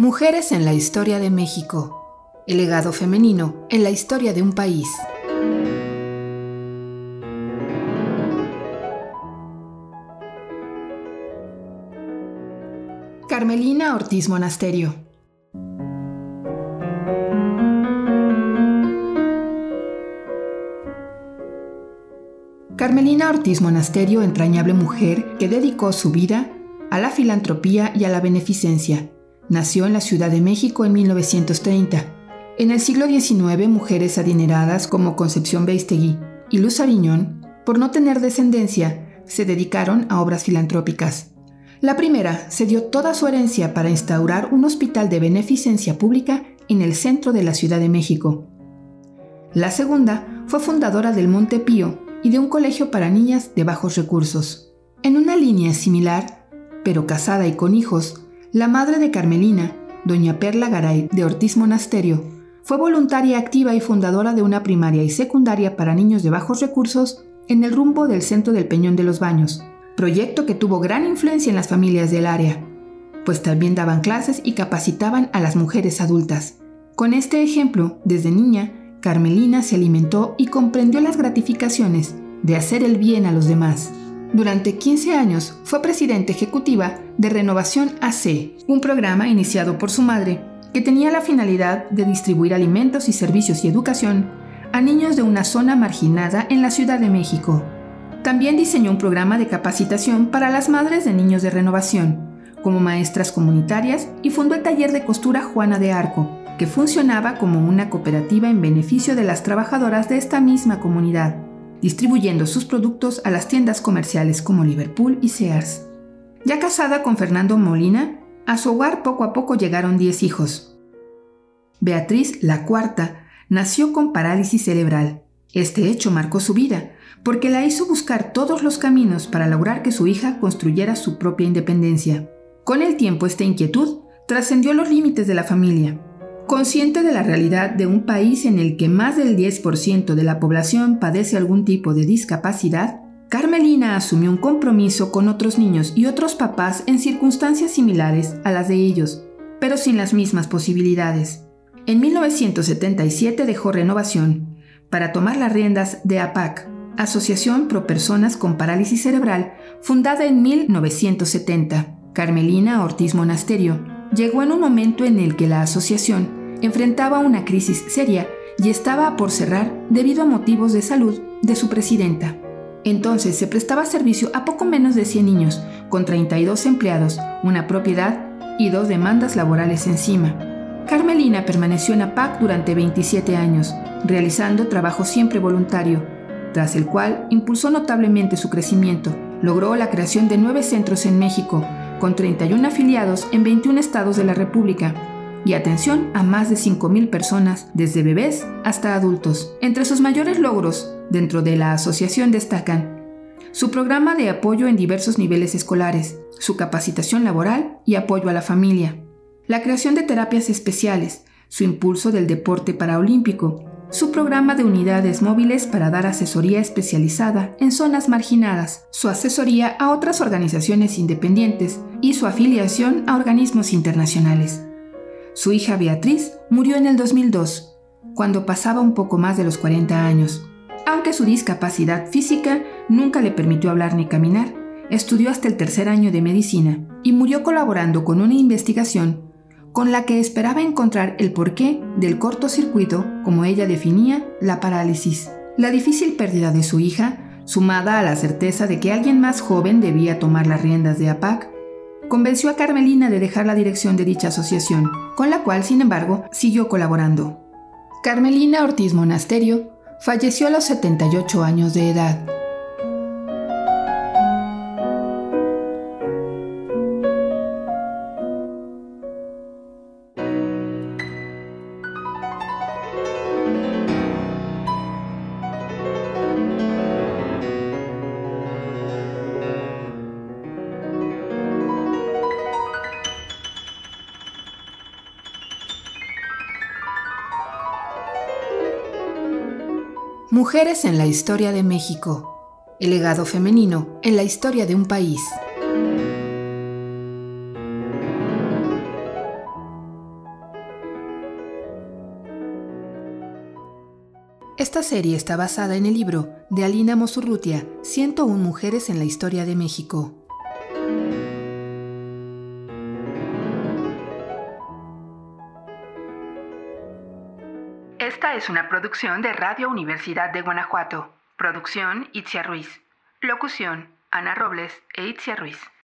Mujeres en la historia de México. El legado femenino en la historia de un país. Carmelina Ortiz Monasterio. Carmelina Ortiz Monasterio, entrañable mujer que dedicó su vida a la filantropía y a la beneficencia. Nació en la Ciudad de México en 1930. En el siglo XIX, mujeres adineradas como Concepción Beistegui y Luz Aviñón, por no tener descendencia, se dedicaron a obras filantrópicas. La primera se dio toda su herencia para instaurar un hospital de beneficencia pública en el centro de la Ciudad de México. La segunda fue fundadora del Monte Pío y de un colegio para niñas de bajos recursos. En una línea similar, pero casada y con hijos, la madre de Carmelina, doña Perla Garay de Ortiz Monasterio, fue voluntaria activa y fundadora de una primaria y secundaria para niños de bajos recursos en el rumbo del centro del Peñón de los Baños, proyecto que tuvo gran influencia en las familias del área, pues también daban clases y capacitaban a las mujeres adultas. Con este ejemplo, desde niña, Carmelina se alimentó y comprendió las gratificaciones de hacer el bien a los demás. Durante 15 años fue presidenta ejecutiva de Renovación AC, un programa iniciado por su madre que tenía la finalidad de distribuir alimentos y servicios y educación a niños de una zona marginada en la Ciudad de México. También diseñó un programa de capacitación para las madres de niños de renovación, como maestras comunitarias, y fundó el taller de costura Juana de Arco, que funcionaba como una cooperativa en beneficio de las trabajadoras de esta misma comunidad distribuyendo sus productos a las tiendas comerciales como Liverpool y Sears. Ya casada con Fernando Molina, a su hogar poco a poco llegaron 10 hijos. Beatriz, la cuarta, nació con parálisis cerebral. Este hecho marcó su vida, porque la hizo buscar todos los caminos para lograr que su hija construyera su propia independencia. Con el tiempo esta inquietud trascendió los límites de la familia Consciente de la realidad de un país en el que más del 10% de la población padece algún tipo de discapacidad, Carmelina asumió un compromiso con otros niños y otros papás en circunstancias similares a las de ellos, pero sin las mismas posibilidades. En 1977 dejó Renovación para tomar las riendas de APAC, Asociación Pro Personas con Parálisis Cerebral, fundada en 1970. Carmelina Ortiz Monasterio llegó en un momento en el que la asociación enfrentaba una crisis seria y estaba por cerrar debido a motivos de salud de su presidenta. Entonces se prestaba servicio a poco menos de 100 niños, con 32 empleados, una propiedad y dos demandas laborales encima. Carmelina permaneció en APAC durante 27 años, realizando trabajo siempre voluntario, tras el cual impulsó notablemente su crecimiento. Logró la creación de nueve centros en México, con 31 afiliados en 21 estados de la República, y atención a más de 5.000 personas, desde bebés hasta adultos. Entre sus mayores logros dentro de la asociación destacan su programa de apoyo en diversos niveles escolares, su capacitación laboral y apoyo a la familia, la creación de terapias especiales, su impulso del deporte paraolímpico, su programa de unidades móviles para dar asesoría especializada en zonas marginadas, su asesoría a otras organizaciones independientes y su afiliación a organismos internacionales. Su hija Beatriz murió en el 2002, cuando pasaba un poco más de los 40 años. Aunque su discapacidad física nunca le permitió hablar ni caminar, estudió hasta el tercer año de medicina y murió colaborando con una investigación con la que esperaba encontrar el porqué del cortocircuito, como ella definía, la parálisis. La difícil pérdida de su hija, sumada a la certeza de que alguien más joven debía tomar las riendas de APAC, convenció a Carmelina de dejar la dirección de dicha asociación, con la cual, sin embargo, siguió colaborando. Carmelina Ortiz Monasterio falleció a los 78 años de edad. Mujeres en la historia de México. El legado femenino en la historia de un país. Esta serie está basada en el libro de Alina Mosurrutia, 101 Mujeres en la Historia de México. Esta es una producción de Radio Universidad de Guanajuato. Producción Itzia Ruiz. Locución Ana Robles e Itzia Ruiz.